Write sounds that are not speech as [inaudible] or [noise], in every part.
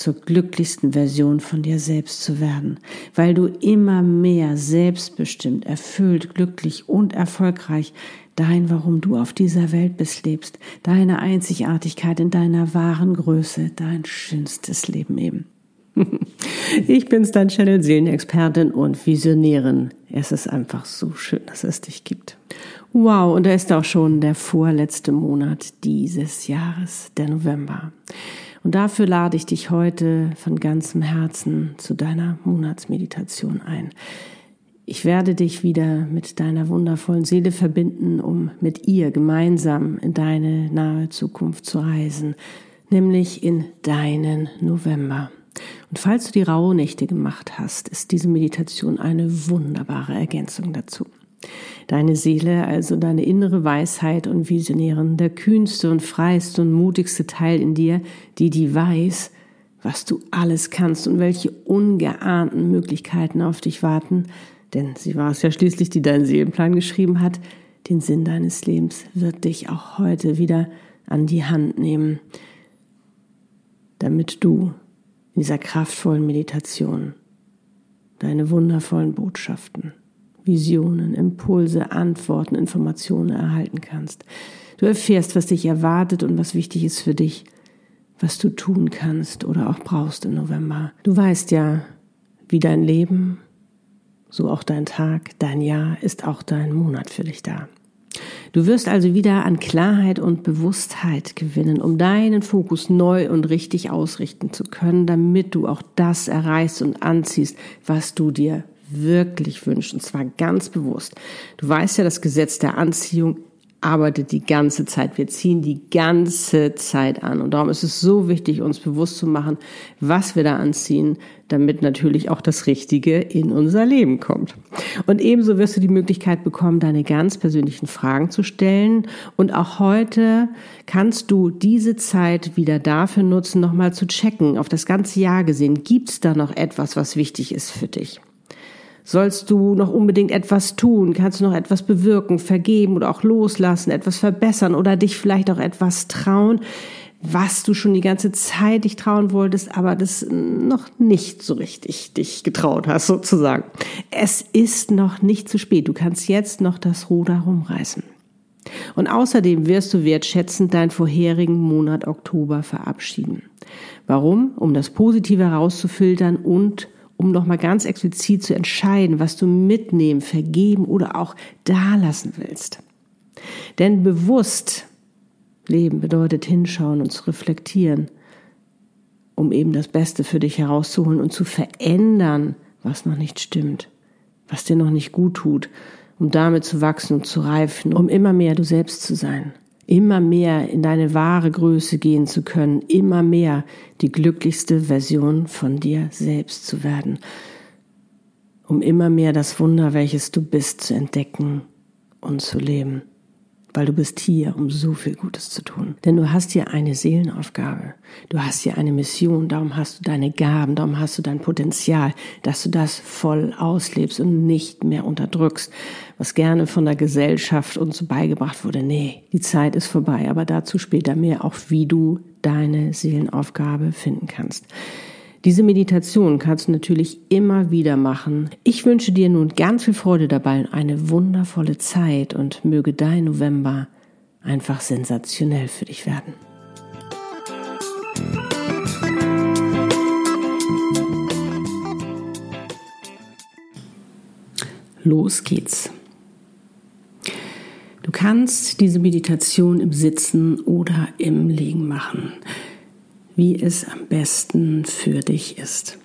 zur glücklichsten Version von dir selbst zu werden, weil du immer mehr selbstbestimmt, erfüllt, glücklich und erfolgreich dein, warum du auf dieser Welt bist, lebst, deine Einzigartigkeit in deiner wahren Größe, dein schönstes Leben eben. [laughs] Ich bin's, dein Channel Seelenexpertin und Visionärin. Es ist einfach so schön, dass es dich gibt. Wow, und da ist auch schon der vorletzte Monat dieses Jahres, der November. Und dafür lade ich dich heute von ganzem Herzen zu deiner Monatsmeditation ein. Ich werde dich wieder mit deiner wundervollen Seele verbinden, um mit ihr gemeinsam in deine nahe Zukunft zu reisen, nämlich in deinen November. Und falls du die Rauhnächte gemacht hast, ist diese Meditation eine wunderbare Ergänzung dazu. Deine Seele, also deine innere Weisheit und Visionärin, der kühnste und freiste und mutigste Teil in dir, die die weiß, was du alles kannst und welche ungeahnten Möglichkeiten auf dich warten, denn sie war es ja schließlich, die deinen Seelenplan geschrieben hat, den Sinn deines Lebens wird dich auch heute wieder an die Hand nehmen, damit du in dieser kraftvollen Meditation deine wundervollen Botschaften Visionen, Impulse, Antworten, Informationen erhalten kannst. Du erfährst, was dich erwartet und was wichtig ist für dich, was du tun kannst oder auch brauchst im November. Du weißt ja, wie dein Leben, so auch dein Tag, dein Jahr ist auch dein Monat für dich da. Du wirst also wieder an Klarheit und Bewusstheit gewinnen, um deinen Fokus neu und richtig ausrichten zu können, damit du auch das erreichst und anziehst, was du dir wirklich wünscht, und zwar ganz bewusst. Du weißt ja, das Gesetz der Anziehung arbeitet die ganze Zeit. Wir ziehen die ganze Zeit an. Und darum ist es so wichtig, uns bewusst zu machen, was wir da anziehen, damit natürlich auch das Richtige in unser Leben kommt. Und ebenso wirst du die Möglichkeit bekommen, deine ganz persönlichen Fragen zu stellen. Und auch heute kannst du diese Zeit wieder dafür nutzen, nochmal zu checken, auf das ganze Jahr gesehen, gibt es da noch etwas, was wichtig ist für dich? Sollst du noch unbedingt etwas tun? Kannst du noch etwas bewirken, vergeben oder auch loslassen, etwas verbessern oder dich vielleicht auch etwas trauen, was du schon die ganze Zeit dich trauen wolltest, aber das noch nicht so richtig dich getraut hast, sozusagen. Es ist noch nicht zu spät. Du kannst jetzt noch das Ruder rumreißen. Und außerdem wirst du wertschätzend deinen vorherigen Monat Oktober verabschieden. Warum? Um das Positive herauszufiltern und um nochmal ganz explizit zu entscheiden, was du mitnehmen, vergeben oder auch dalassen willst. Denn bewusst leben bedeutet hinschauen und zu reflektieren, um eben das Beste für dich herauszuholen und zu verändern, was noch nicht stimmt, was dir noch nicht gut tut, um damit zu wachsen und zu reifen, um immer mehr du selbst zu sein immer mehr in deine wahre Größe gehen zu können, immer mehr die glücklichste Version von dir selbst zu werden, um immer mehr das Wunder, welches du bist, zu entdecken und zu leben weil du bist hier, um so viel Gutes zu tun. Denn du hast hier eine Seelenaufgabe, du hast hier eine Mission, darum hast du deine Gaben, darum hast du dein Potenzial, dass du das voll auslebst und nicht mehr unterdrückst, was gerne von der Gesellschaft uns beigebracht wurde. Nee, die Zeit ist vorbei, aber dazu später mehr, auch wie du deine Seelenaufgabe finden kannst. Diese Meditation kannst du natürlich immer wieder machen. Ich wünsche dir nun ganz viel Freude dabei und eine wundervolle Zeit und möge dein November einfach sensationell für dich werden. Los geht's. Du kannst diese Meditation im Sitzen oder im Liegen machen wie es am besten für dich ist.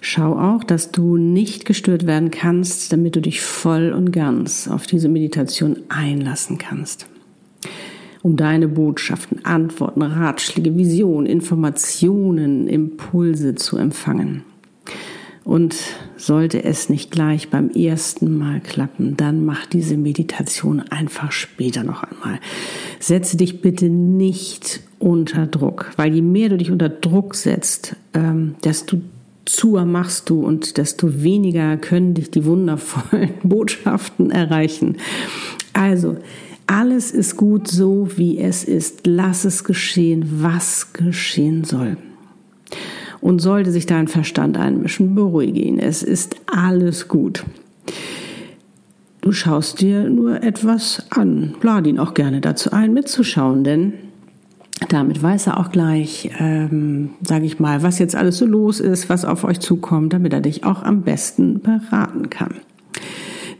Schau auch, dass du nicht gestört werden kannst, damit du dich voll und ganz auf diese Meditation einlassen kannst. Um deine Botschaften, Antworten, Ratschläge, Visionen, Informationen, Impulse zu empfangen. Und sollte es nicht gleich beim ersten Mal klappen, dann mach diese Meditation einfach später noch einmal. Setze dich bitte nicht unter Druck, weil je mehr du dich unter Druck setzt, ähm, desto zuer machst du und desto weniger können dich die wundervollen [laughs] Botschaften erreichen. Also, alles ist gut so, wie es ist. Lass es geschehen, was geschehen soll. Und sollte sich dein Verstand einmischen, beruhige ihn. Es ist alles gut. Du schaust dir nur etwas an. Lade ihn auch gerne dazu ein, mitzuschauen, denn damit weiß er auch gleich, ähm, sage ich mal, was jetzt alles so los ist, was auf euch zukommt, damit er dich auch am besten beraten kann.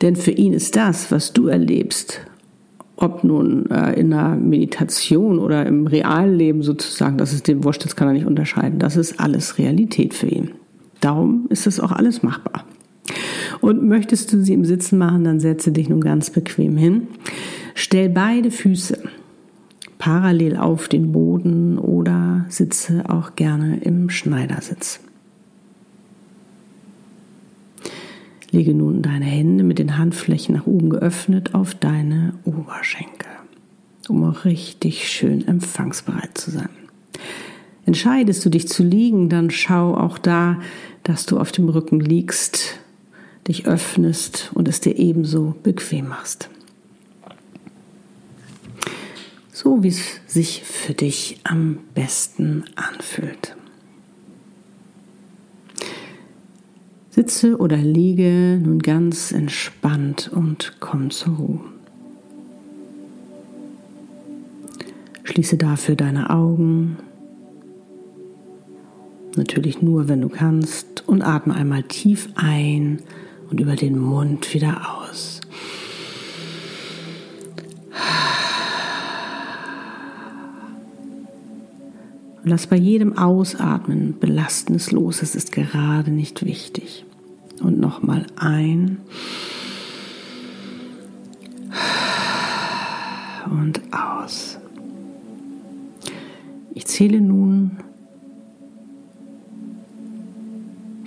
Denn für ihn ist das, was du erlebst, ob nun äh, in einer Meditation oder im realen Leben sozusagen, das ist dem wurscht, das kann er nicht unterscheiden. Das ist alles Realität für ihn. Darum ist es auch alles machbar. Und möchtest du sie im Sitzen machen, dann setze dich nun ganz bequem hin. Stell beide Füße parallel auf den Boden oder sitze auch gerne im Schneidersitz. Lege nun deine Hände mit den Handflächen nach oben geöffnet auf deine Oberschenkel, um auch richtig schön empfangsbereit zu sein. Entscheidest du dich zu liegen, dann schau auch da, dass du auf dem Rücken liegst, dich öffnest und es dir ebenso bequem machst. So wie es sich für dich am besten anfühlt. Sitze oder liege nun ganz entspannt und komm zur Ruhe. Schließe dafür deine Augen, natürlich nur, wenn du kannst, und atme einmal tief ein und über den Mund wieder aus. Lass bei jedem Ausatmen Belastendes los. Es ist gerade nicht wichtig. Und nochmal ein. Und aus. Ich zähle nun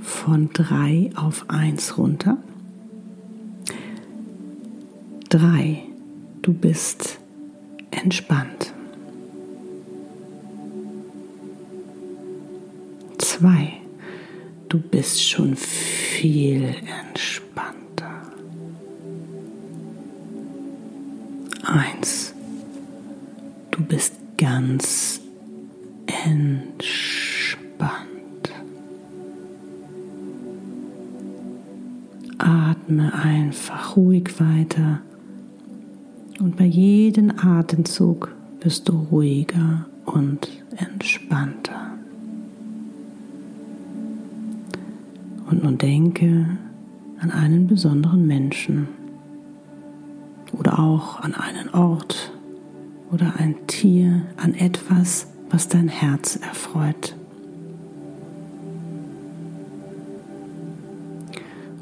von drei auf eins runter. Drei. Du bist entspannt. Zwei. Du bist schon viel entspannter. Eins. Du bist ganz entspannt. Atme einfach ruhig weiter und bei jedem Atemzug wirst du ruhiger und entspannter. Und nun denke an einen besonderen Menschen oder auch an einen Ort oder ein Tier, an etwas, was dein Herz erfreut.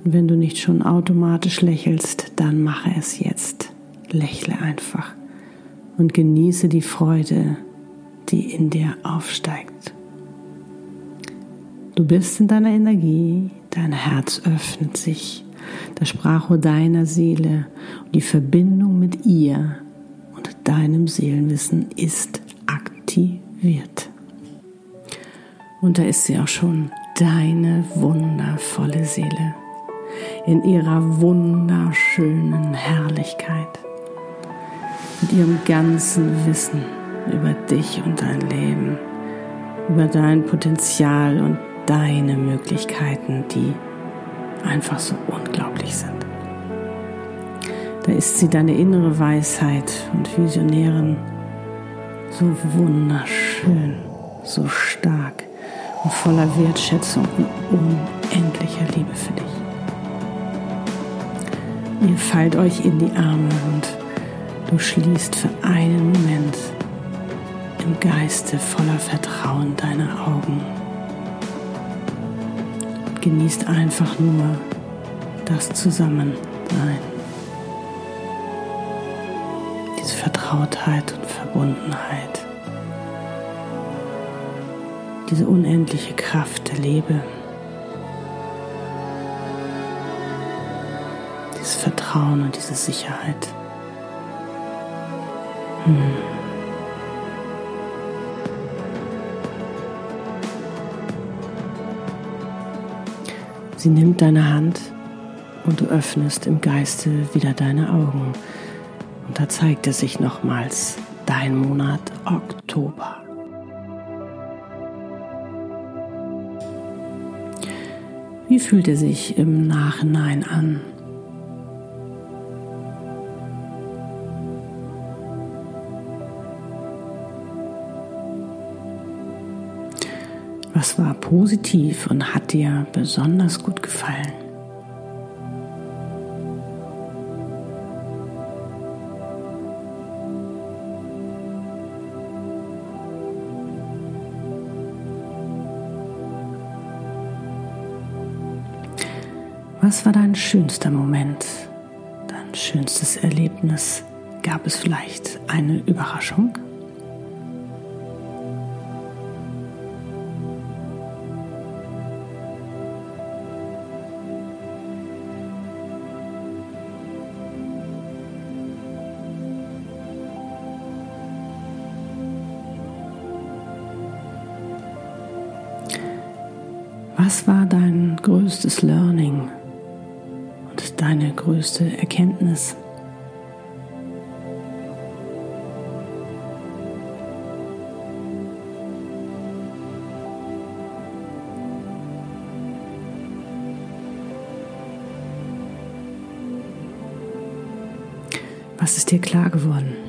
Und wenn du nicht schon automatisch lächelst, dann mache es jetzt. Lächle einfach und genieße die Freude, die in dir aufsteigt. Du bist in deiner Energie, dein Herz öffnet sich, das Sprachrohr deiner Seele und die Verbindung mit ihr und deinem Seelenwissen ist aktiviert. Und da ist sie auch schon, deine wundervolle Seele. In ihrer wunderschönen Herrlichkeit, mit ihrem ganzen Wissen über dich und dein Leben, über dein Potenzial und deine Möglichkeiten, die einfach so unglaublich sind. Da ist sie deine innere Weisheit und Visionärin so wunderschön, so stark und voller Wertschätzung und unendlicher Liebe für dich. Ihr fallt euch in die Arme und du schließt für einen Moment im Geiste voller Vertrauen deine Augen genießt einfach nur das Zusammensein. Diese Vertrautheit und Verbundenheit. Diese unendliche Kraft der Liebe. Dieses Vertrauen und diese Sicherheit. Hm. Sie nimmt deine Hand und du öffnest im Geiste wieder deine Augen. Und da zeigt es sich nochmals dein Monat Oktober. Wie fühlt er sich im Nachhinein an? Was war positiv und hat dir besonders gut gefallen? Was war dein schönster Moment, dein schönstes Erlebnis? Gab es vielleicht eine Überraschung? Was war dein größtes Learning und deine größte Erkenntnis? Was ist dir klar geworden?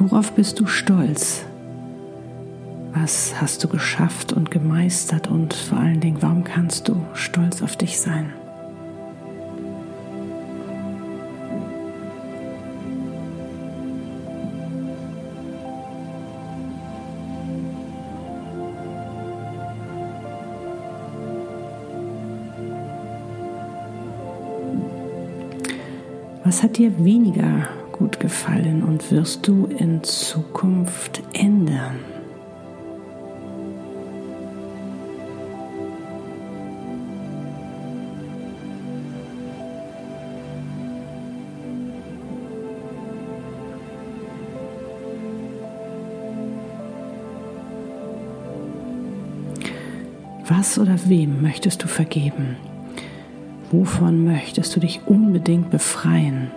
Worauf bist du stolz? Was hast du geschafft und gemeistert und vor allen Dingen, warum kannst du stolz auf dich sein? Was hat dir weniger gut gefallen und wirst du in Zukunft ändern. Was oder wem möchtest du vergeben? Wovon möchtest du dich unbedingt befreien?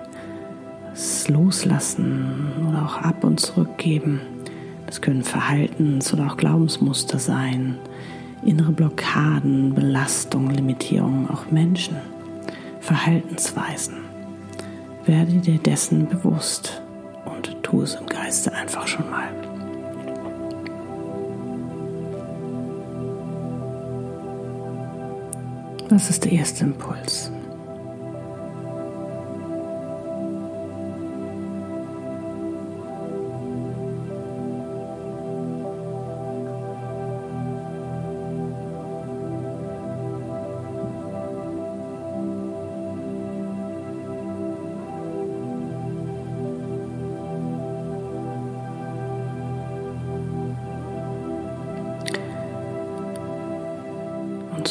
Das Loslassen oder auch ab und zurückgeben. Das können Verhaltens- oder auch Glaubensmuster sein, innere Blockaden, Belastungen, Limitierungen, auch Menschen, Verhaltensweisen. Werde dir dessen bewusst und tu es im Geiste einfach schon mal. Das ist der erste Impuls.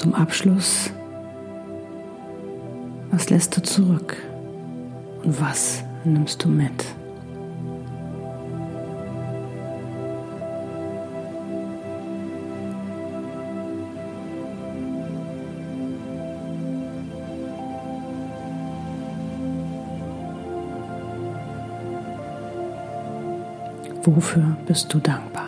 Zum Abschluss, was lässt du zurück und was nimmst du mit? Wofür bist du dankbar?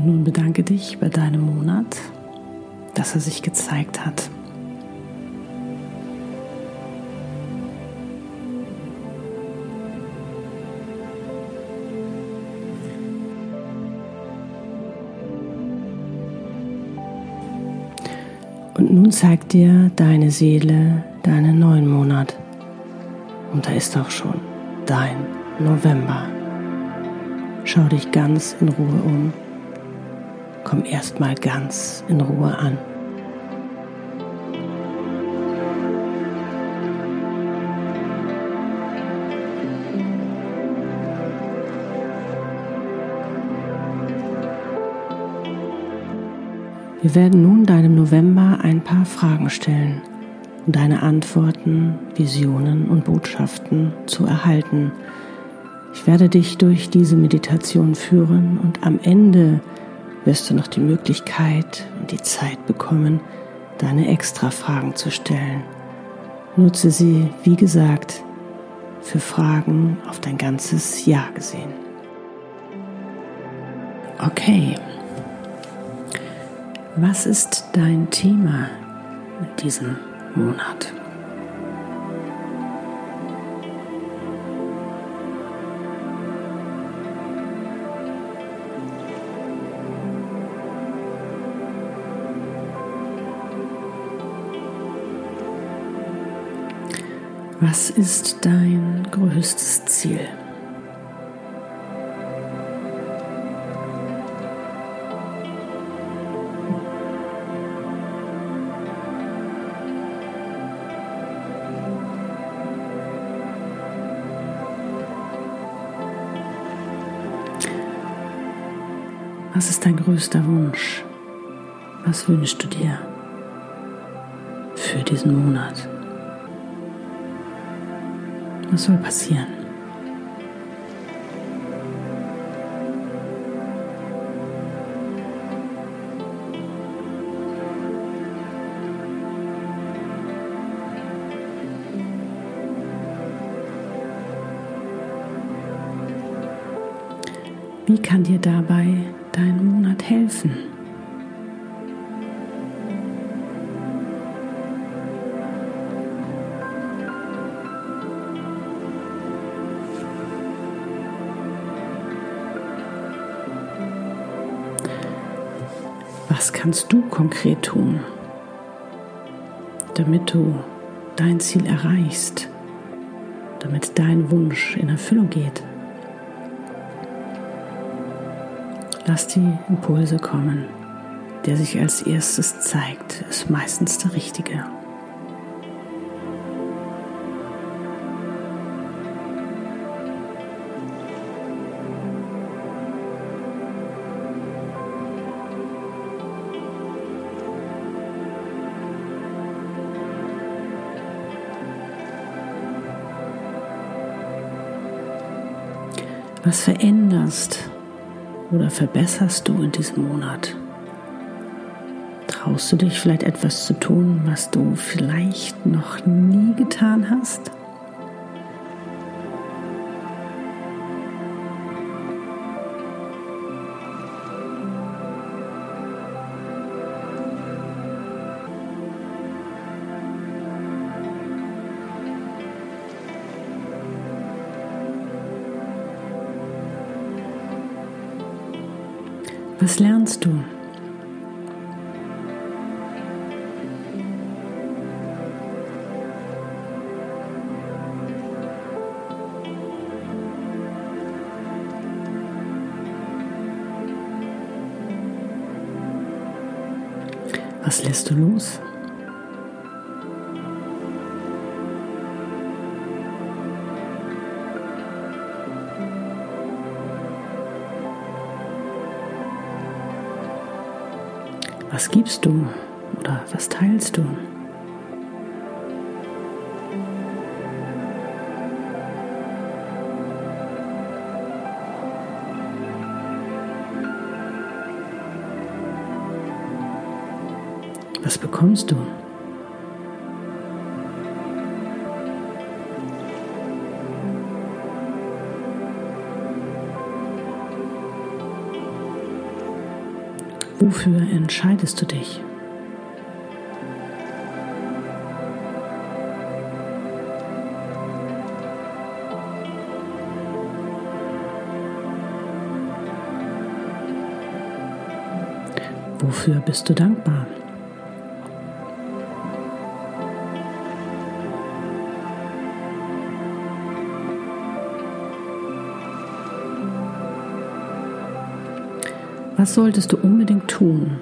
Und nun bedanke dich bei deinem Monat, dass er sich gezeigt hat. Und nun zeigt dir deine Seele deinen neuen Monat. Und da ist auch schon dein November. Schau dich ganz in Ruhe um. Komm erstmal ganz in Ruhe an. Wir werden nun deinem November ein paar Fragen stellen, um deine Antworten, Visionen und Botschaften zu erhalten. Ich werde dich durch diese Meditation führen und am Ende wirst du noch die Möglichkeit und die Zeit bekommen, deine extra Fragen zu stellen. Nutze sie, wie gesagt, für Fragen auf dein ganzes Jahr gesehen. Okay. Was ist dein Thema in diesem Monat? Was ist dein größtes Ziel? Was ist dein größter Wunsch? Was wünschst du dir für diesen Monat? Was soll passieren? Wie kann dir dabei dein Monat helfen? Was kannst du konkret tun, damit du dein Ziel erreichst, damit dein Wunsch in Erfüllung geht? Lass die Impulse kommen. Der sich als erstes zeigt, ist meistens der richtige. Was veränderst oder verbesserst du in diesem Monat? Traust du dich vielleicht etwas zu tun, was du vielleicht noch nie getan hast? Was lernst du? Was lässt du los? Was gibst du oder was teilst du? Was bekommst du? Wofür entscheidest du dich? Wofür bist du dankbar? Was solltest du unbedingt tun,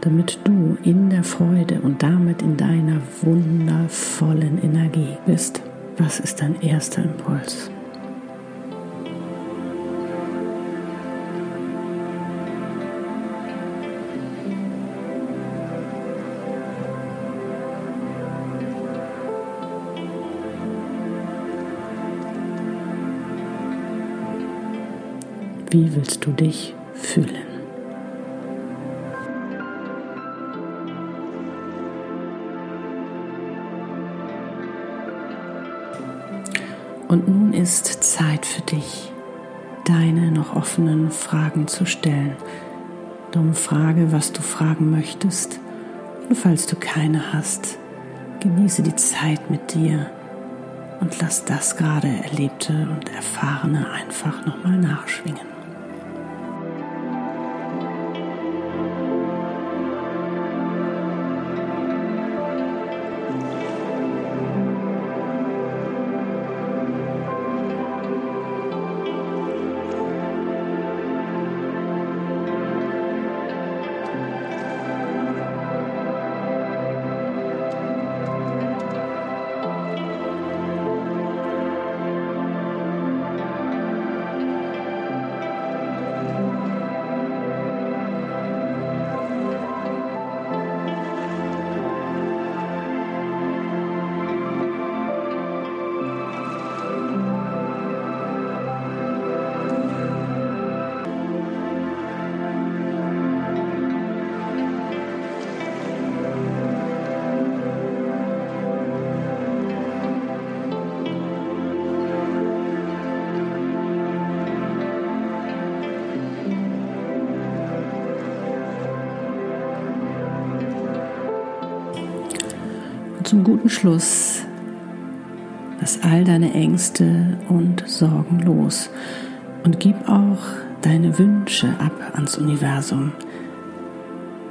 damit du in der Freude und damit in deiner wundervollen Energie bist? Was ist dein erster Impuls? Wie willst du dich fühlen? Und nun ist Zeit für dich, deine noch offenen Fragen zu stellen. Darum frage, was du fragen möchtest. Und falls du keine hast, genieße die Zeit mit dir und lass das gerade Erlebte und Erfahrene einfach nochmal nachschwingen. Zum guten Schluss lass all deine Ängste und Sorgen los und gib auch deine Wünsche ab ans Universum,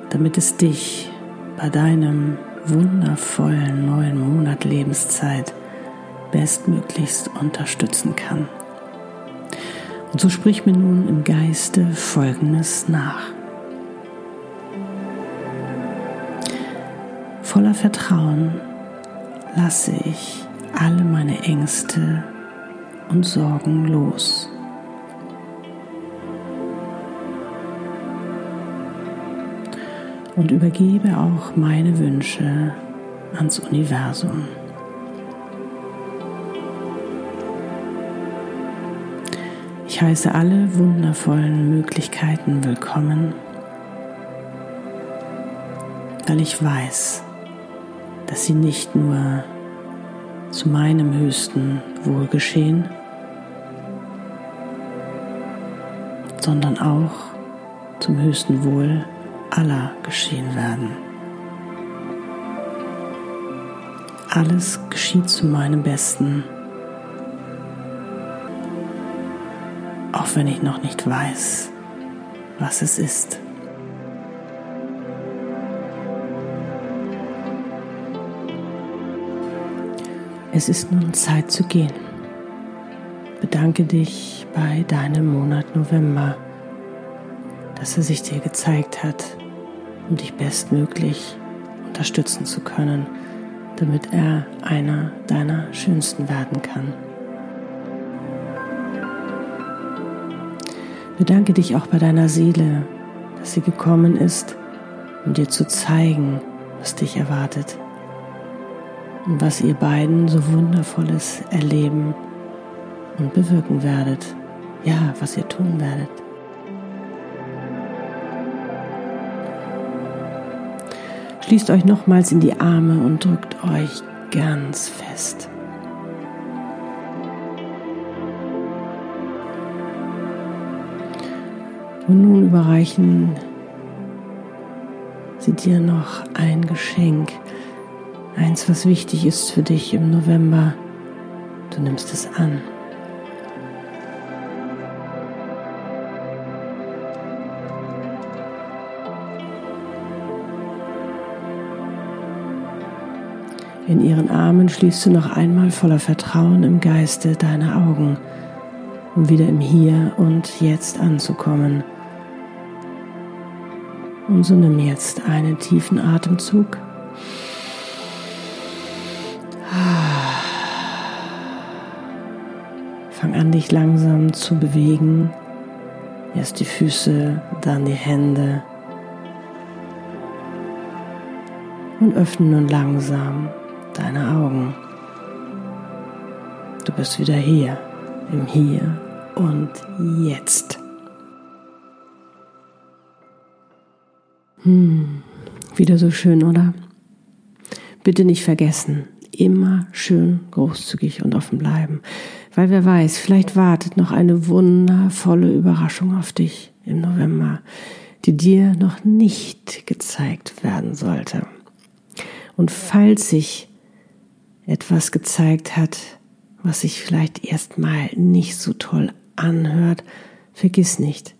damit es dich bei deinem wundervollen neuen Monat Lebenszeit bestmöglichst unterstützen kann. Und so sprich mir nun im Geiste Folgendes nach. Voller Vertrauen lasse ich alle meine Ängste und Sorgen los. Und übergebe auch meine Wünsche ans Universum. Ich heiße alle wundervollen Möglichkeiten willkommen, weil ich weiß, dass sie nicht nur zu meinem höchsten Wohl geschehen, sondern auch zum höchsten Wohl aller geschehen werden. Alles geschieht zu meinem Besten, auch wenn ich noch nicht weiß, was es ist. Es ist nun Zeit zu gehen. Bedanke dich bei deinem Monat November, dass er sich dir gezeigt hat, um dich bestmöglich unterstützen zu können, damit er einer deiner schönsten werden kann. Bedanke dich auch bei deiner Seele, dass sie gekommen ist, um dir zu zeigen, was dich erwartet und was ihr beiden so wundervolles erleben und bewirken werdet. Ja, was ihr tun werdet. Schließt euch nochmals in die Arme und drückt euch ganz fest. Und nun überreichen sie dir noch ein Geschenk, eins, was wichtig ist für dich im November. Du nimmst es an. In ihren Armen schließt du noch einmal voller Vertrauen im Geiste deine Augen, um wieder im Hier und Jetzt anzukommen. Und so nimm jetzt einen tiefen Atemzug. An, dich langsam zu bewegen. Erst die Füße, dann die Hände. Und öffne nun langsam deine Augen. Du bist wieder hier, im Hier und Jetzt. Hm, wieder so schön, oder? Bitte nicht vergessen, immer schön großzügig und offen bleiben, weil wer weiß, vielleicht wartet noch eine wundervolle Überraschung auf dich im November, die dir noch nicht gezeigt werden sollte. Und falls sich etwas gezeigt hat, was sich vielleicht erstmal nicht so toll anhört, vergiss nicht,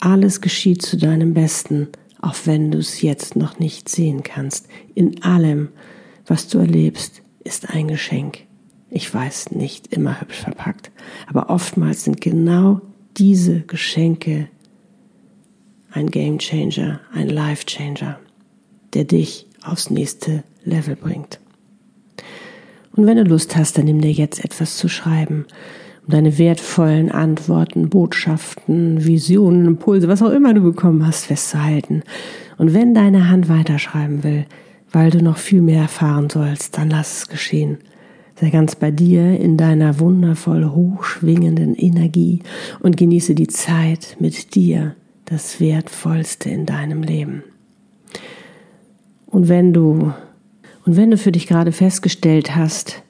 alles geschieht zu deinem Besten, auch wenn du es jetzt noch nicht sehen kannst. In allem, was du erlebst, ist ein Geschenk. Ich weiß, nicht immer hübsch verpackt, aber oftmals sind genau diese Geschenke ein Game Changer, ein Life Changer, der dich aufs nächste Level bringt. Und wenn du Lust hast, dann nimm dir jetzt etwas zu schreiben, um deine wertvollen Antworten, Botschaften, Visionen, Impulse, was auch immer du bekommen hast, festzuhalten. Und wenn deine Hand weiterschreiben will, weil du noch viel mehr erfahren sollst, dann lass es geschehen. Sei ganz bei dir in deiner wundervoll hochschwingenden Energie und genieße die Zeit mit dir, das Wertvollste in deinem Leben. Und wenn du und wenn du für dich gerade festgestellt hast,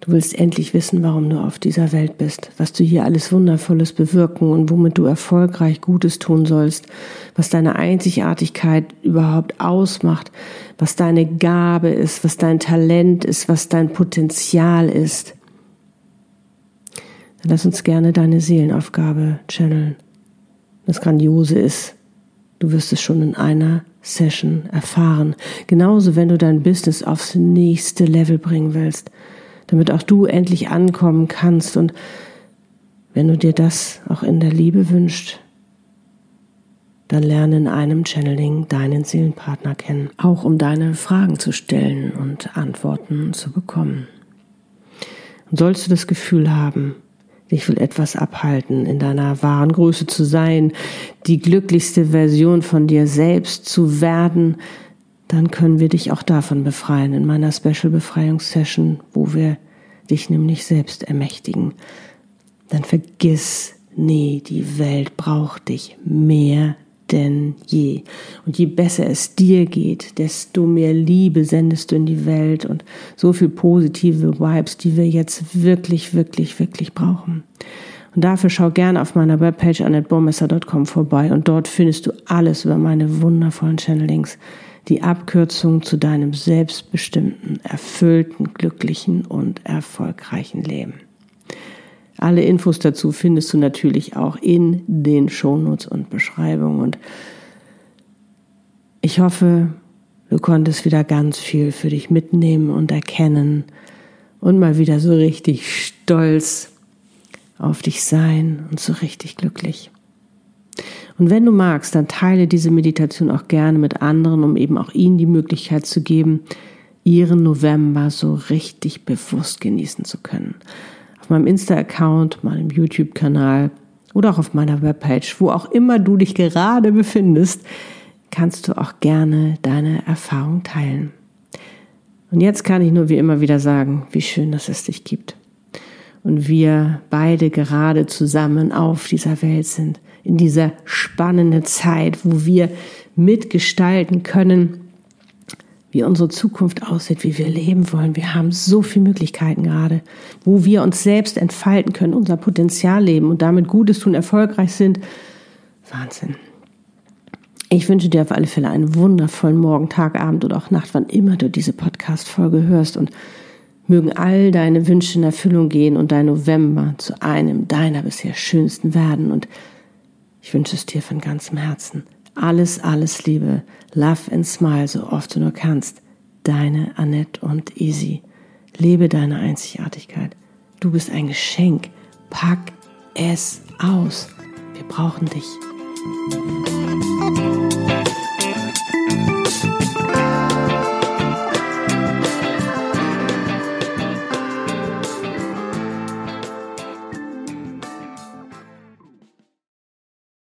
du willst endlich wissen, warum du auf dieser Welt bist, was du hier alles Wundervolles bewirken und womit du erfolgreich Gutes tun sollst, was deine Einzigartigkeit überhaupt ausmacht, was deine Gabe ist, was dein Talent ist, was dein Potenzial ist, dann lass uns gerne deine Seelenaufgabe channeln. Das Grandiose ist, du wirst es schon in einer Session erfahren. Genauso, wenn du dein Business aufs nächste Level bringen willst, damit auch du endlich ankommen kannst und wenn du dir das auch in der Liebe wünschst, dann lerne in einem Channeling deinen Seelenpartner kennen, auch um deine Fragen zu stellen und Antworten zu bekommen. Und sollst du das Gefühl haben, Dich will etwas abhalten, in deiner wahren Größe zu sein, die glücklichste Version von dir selbst zu werden, dann können wir dich auch davon befreien in meiner Special Befreiungssession, wo wir dich nämlich selbst ermächtigen. Dann vergiss nie, die Welt braucht dich mehr denn je. Und je besser es dir geht, desto mehr Liebe sendest du in die Welt und so viel positive Vibes, die wir jetzt wirklich, wirklich, wirklich brauchen. Und dafür schau gerne auf meiner Webpage annetbaumesser.com vorbei und dort findest du alles über meine wundervollen Channelings, die Abkürzung zu deinem selbstbestimmten, erfüllten, glücklichen und erfolgreichen Leben. Alle Infos dazu findest du natürlich auch in den Shownotes und Beschreibungen. Und ich hoffe, du konntest wieder ganz viel für dich mitnehmen und erkennen und mal wieder so richtig stolz auf dich sein und so richtig glücklich. Und wenn du magst, dann teile diese Meditation auch gerne mit anderen, um eben auch ihnen die Möglichkeit zu geben, ihren November so richtig bewusst genießen zu können auf meinem Insta-Account, meinem YouTube-Kanal oder auch auf meiner Webpage, wo auch immer du dich gerade befindest, kannst du auch gerne deine Erfahrung teilen. Und jetzt kann ich nur wie immer wieder sagen, wie schön, dass es dich gibt. Und wir beide gerade zusammen auf dieser Welt sind, in dieser spannenden Zeit, wo wir mitgestalten können, wie unsere Zukunft aussieht, wie wir leben wollen. Wir haben so viele Möglichkeiten gerade, wo wir uns selbst entfalten können, unser Potenzial leben und damit Gutes tun, erfolgreich sind. Wahnsinn. Ich wünsche dir auf alle Fälle einen wundervollen Morgen, Tag, Abend oder auch Nacht, wann immer du diese Podcast-Folge hörst und mögen all deine Wünsche in Erfüllung gehen und dein November zu einem deiner bisher schönsten werden und ich wünsche es dir von ganzem Herzen. Alles, alles Liebe. Love and smile so oft du nur kannst. Deine Annette und Easy. Lebe deine Einzigartigkeit. Du bist ein Geschenk. Pack es aus. Wir brauchen dich.